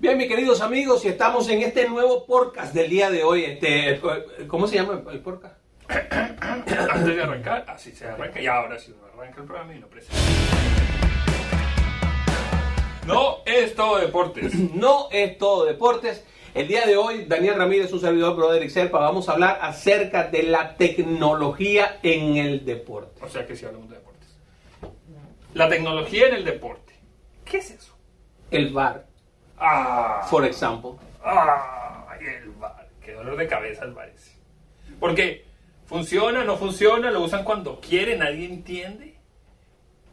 Bien, mis queridos amigos, y estamos en este nuevo podcast del día de hoy. Este, ¿Cómo se llama el podcast? Antes de arrancar, así se arranca. Y ahora sí arranca el programa y lo presenta. No es todo deportes. No es todo deportes. El día de hoy, Daniel Ramírez, un servidor Broderick Serpa, vamos a hablar acerca de la tecnología en el deporte. O sea que sí hablamos de deportes. La tecnología en el deporte. ¿Qué es eso? El VAR, Ah. por ejemplo. Ay, el bar. Qué dolor de cabeza el bar ese. Porque funciona, no funciona, lo usan cuando quiere, nadie entiende.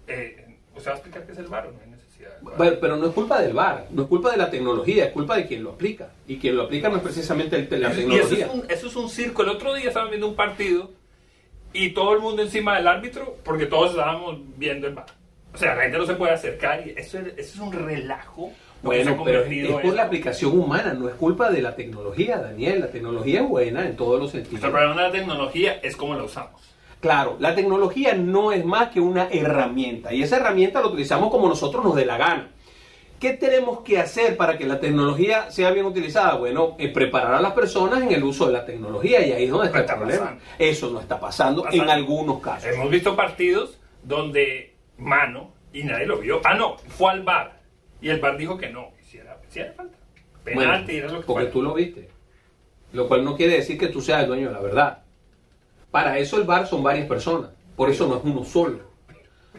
Eh, ¿Usted va a explicar qué es el bar o no hay necesidad? Bueno, pero no es culpa del VAR, no es culpa de la tecnología, es culpa de quien lo aplica. Y quien lo aplica no es precisamente el- la Y eso tecnología. es, un, eso es un circo. El otro día estaban viendo un partido y todo el mundo encima del árbitro porque todos estábamos viendo el bar. O sea, la gente no se puede acercar y eso es, eso es un relajo. Bueno, pero es, por la aplicación humana, no es culpa de la tecnología, Daniel. La tecnología es buena en todos los sentidos. El problema de la tecnología es cómo la usamos. Claro, la tecnología no es más que una herramienta y esa herramienta la utilizamos como nosotros nos dé la gana. ¿Qué tenemos que hacer para que la tecnología sea bien utilizada? Bueno, eh, preparar a las personas en el uso de la tecnología y ahí es donde está el problema. pasando. Eso no está pasando Pasando. en algunos casos. Hemos visto partidos donde mano y nadie lo vio. Ah, no, fue al bar y el bar dijo que no. Hiciera, hiciera falta. Bueno, Penalti, era lo que porque fuera. tú lo viste. Lo cual no quiere decir que tú seas el dueño de la verdad. Para eso el bar son varias personas. Por eso no es uno solo.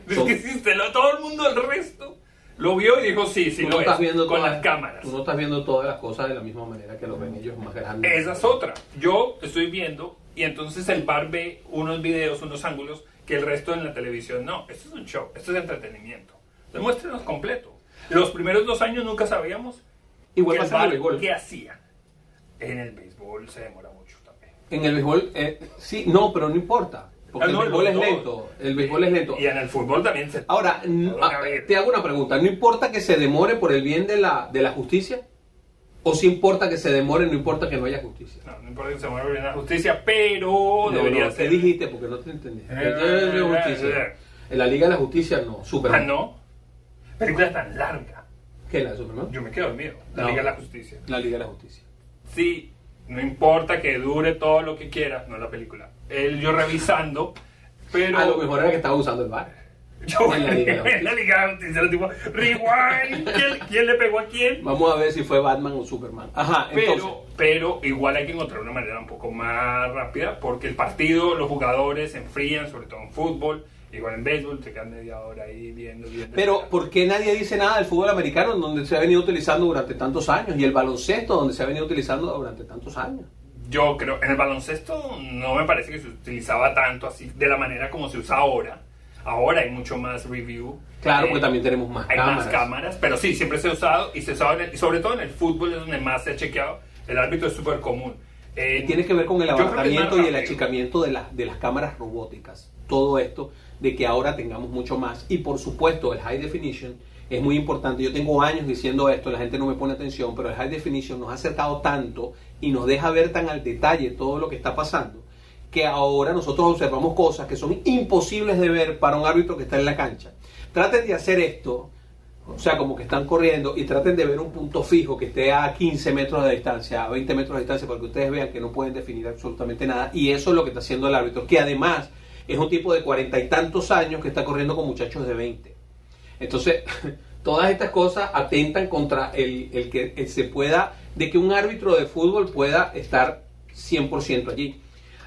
Es Son- que si lo, todo el mundo, el resto, lo vio y dijo sí, sí, tú lo no estás es, viendo con todas- las cámaras. Tú no estás viendo todas las cosas de la misma manera que lo ven ellos más grandes. Esa es otra. Yo estoy viendo y entonces el bar ve unos videos, unos ángulos que el resto en la televisión no. Esto es un show, esto es entretenimiento. Demuéstrenos completo. Los primeros dos años nunca sabíamos Igual pasa en el béisbol. qué hacía. En el béisbol se demora mucho también. En el béisbol, eh, sí, no, pero no importa. Porque Ah, no, el béisbol los es dos. lento. El béisbol es lento. Y en el fútbol también se... Ahora, n- ah, vida. te hago una pregunta. ¿No importa que se demore por el bien de la, de la justicia? ¿O si importa que se demore, no importa que no haya justicia? No, no importa que se mueva bien la justicia, pero No, debería no, ¿qué ser... dijiste? Porque no te entendí. Eh, eh, justicia. eh. En la Liga de la Justicia no. Superman. Ah, no. Película tan larga. ¿Qué es la de Superman? Yo me quedo dormido. La No. Liga de la Justicia. La Liga de la Justicia. Sí, no importa que dure todo lo que quiera, no la película. Él yo revisando, pero A lo mejor era que estaba usando el bar. yo en la Liga de la Liga de tipo, rewind, ¿quién, quién le pegó a quién? Vamos a ver si fue Batman o Superman. Ajá, entonces. Pero, pero igual hay que encontrar una manera un poco más rápida, porque el partido, los jugadores se enfrían, sobre todo en fútbol, igual en béisbol, se quedan media hora ahí viendo, viendo. Pero, ¿por qué nadie dice nada del fútbol americano, donde se ha venido utilizando durante tantos años? Y el baloncesto, donde se ha venido utilizando durante tantos años. Yo creo, en el baloncesto no me parece que se utilizaba tanto así, de la manera como se usa ahora. Ahora hay mucho más review. Claro, Eh, porque también tenemos más hay cámaras. más cámaras, pero sí, siempre se ha usado y se usaba, en el- y sobre todo en el fútbol es donde más se ha chequeado. El árbitro es súper común. Eh, Tiene que ver con el abarcamiento y el achicamiento de, las de las cámaras robóticas. Todo esto de que ahora tengamos mucho más. Y por supuesto, el high definition es muy importante. Yo tengo años diciendo esto, la gente no me pone atención, pero el high definition nos ha acercado tanto y nos deja ver tan al detalle todo lo que está pasando que ahora nosotros observamos cosas que son imposibles de ver para un árbitro que está en la cancha. Traten de hacer esto, o sea, como que están corriendo y traten de ver un punto fijo que esté a 15 metros de distancia, a 20 metros de distancia, para que ustedes vean que no pueden definir absolutamente nada. Y eso es lo que está haciendo el árbitro, que además es un tipo de cuarenta y tantos años que está corriendo con muchachos de 20. Entonces, todas estas cosas atentan contra el, el que el se pueda, de que un árbitro de fútbol pueda estar 100% allí.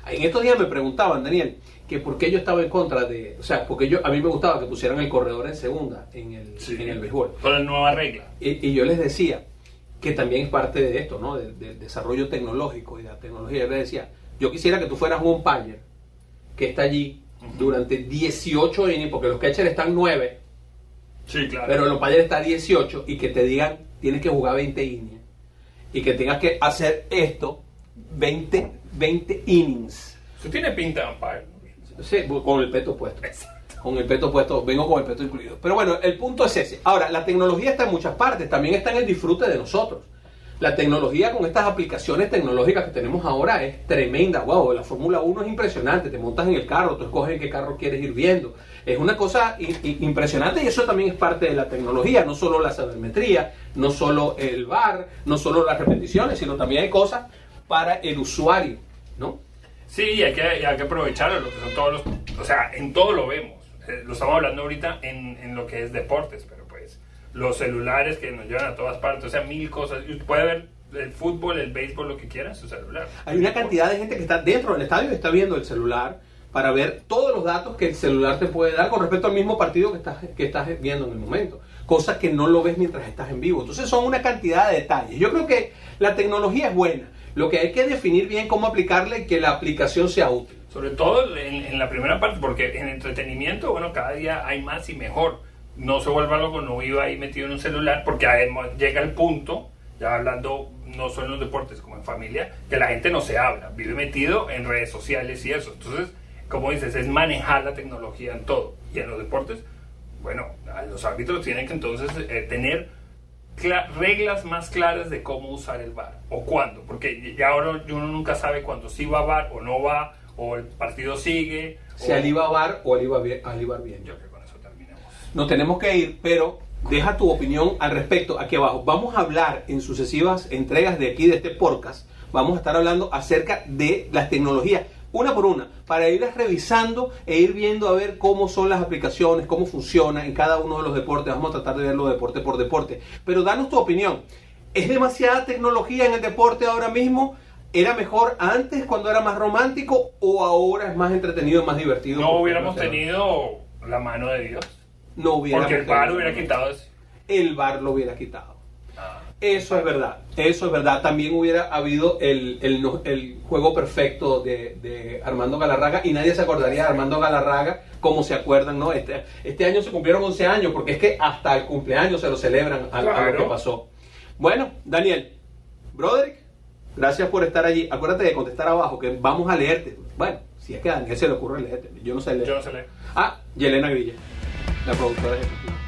En estos días me preguntaban, Daniel, que por qué yo estaba en contra de, o sea, porque yo a mí me gustaba que pusieran el corredor en segunda en el, Sí. en el béisbol. Con la nueva regla. Y, y yo les decía que también es parte de esto, ¿no? Del, del desarrollo tecnológico y de la tecnología. Yo les decía, yo quisiera que tú fueras un umpire que está allí durante 18 innings, porque los catchers están 9, Sí, claro. pero el umpire está 18 y que te digan, tienes que jugar 20 innings y que tengas que hacer esto 20, 20 innings. Usted tiene pinta de. Sí, con el peto puesto. Exacto. Con el peto puesto, vengo con el peto incluido. Pero bueno, el punto es ese. Ahora, la tecnología está en muchas partes, también está en el disfrute de nosotros. La tecnología con estas aplicaciones tecnológicas que tenemos ahora es tremenda. Wow, la Fórmula 1 es impresionante. Te montas en el carro, tú escoges qué carro quieres ir viendo. Es una cosa impresionante y eso también es parte de la tecnología. No solo la sabermetría, no solo el bar, no solo las repeticiones, sino también hay cosas para el usuario, ¿no? Sí, hay que, hay que aprovecharlo, lo que son todos los, o sea, en todo lo vemos. Eh, lo estamos hablando ahorita en, en lo que es deportes, pero los celulares que nos llevan a todas partes, o sea, mil cosas. Puede ver el fútbol, el béisbol, lo que quiera en su celular. Hay una cantidad de gente que está dentro del estadio y está viendo el celular para ver todos los datos que el celular te puede dar con respecto al mismo partido que estás, que estás viendo en el momento. Cosas que no lo ves mientras estás en vivo. Entonces son una cantidad de detalles. Yo creo que la tecnología es buena. Lo que hay que definir bien cómo aplicarle y que la aplicación sea útil. Sobre todo en, en la primera parte, porque en entretenimiento, bueno, cada día hay más y mejor no se vuelva loco, no viva ahí metido en un celular, porque además llega el punto, ya hablando no solo en los deportes como en familia, que la gente no se habla, vive metido en redes sociales y eso. Entonces, como dices, es manejar la tecnología en todo. Y en los deportes, bueno, los árbitros tienen que entonces eh, tener reglas más claras de cómo usar el VAR o cuándo, porque ya ahora uno nunca sabe cuándo sí va a VAR o no va, o el partido sigue. Si al iba a VAR o al iba, bien, al iba bien. Yo creo nos tenemos que ir, pero deja tu opinión al respecto aquí abajo. Vamos a hablar en sucesivas entregas de aquí, de este podcast, vamos a estar hablando acerca de las tecnologías, una por una, para irlas revisando e ir viendo a ver cómo son las aplicaciones, cómo funciona en cada uno de los deportes. Vamos a tratar de verlo deporte por deporte. Pero danos tu opinión. ¿Es demasiada tecnología en el deporte ahora mismo? ¿Era mejor antes cuando era más romántico o ahora es más entretenido, más divertido? No hubiéramos tenido la mano de Dios no hubiera Porque el bar hubiera quitado eso. El bar lo hubiera quitado. Ah. Eso es verdad, eso es verdad. También hubiera habido el, el, juego perfecto de, Armando Galarraga y nadie se acordaría de Armando Galarraga como se acuerdan, ¿no? Este, este año se cumplieron 11 años porque es que hasta el cumpleaños se lo celebran a, lo que pasó. Bueno, Daniel, Broderick, gracias por estar allí. Acuérdate de contestar abajo que vamos a leerte. Bueno, si es que a Daniel se le ocurre leerte, yo no sé leer. Yo no sé leer. Ah, Yelena Grilla That the.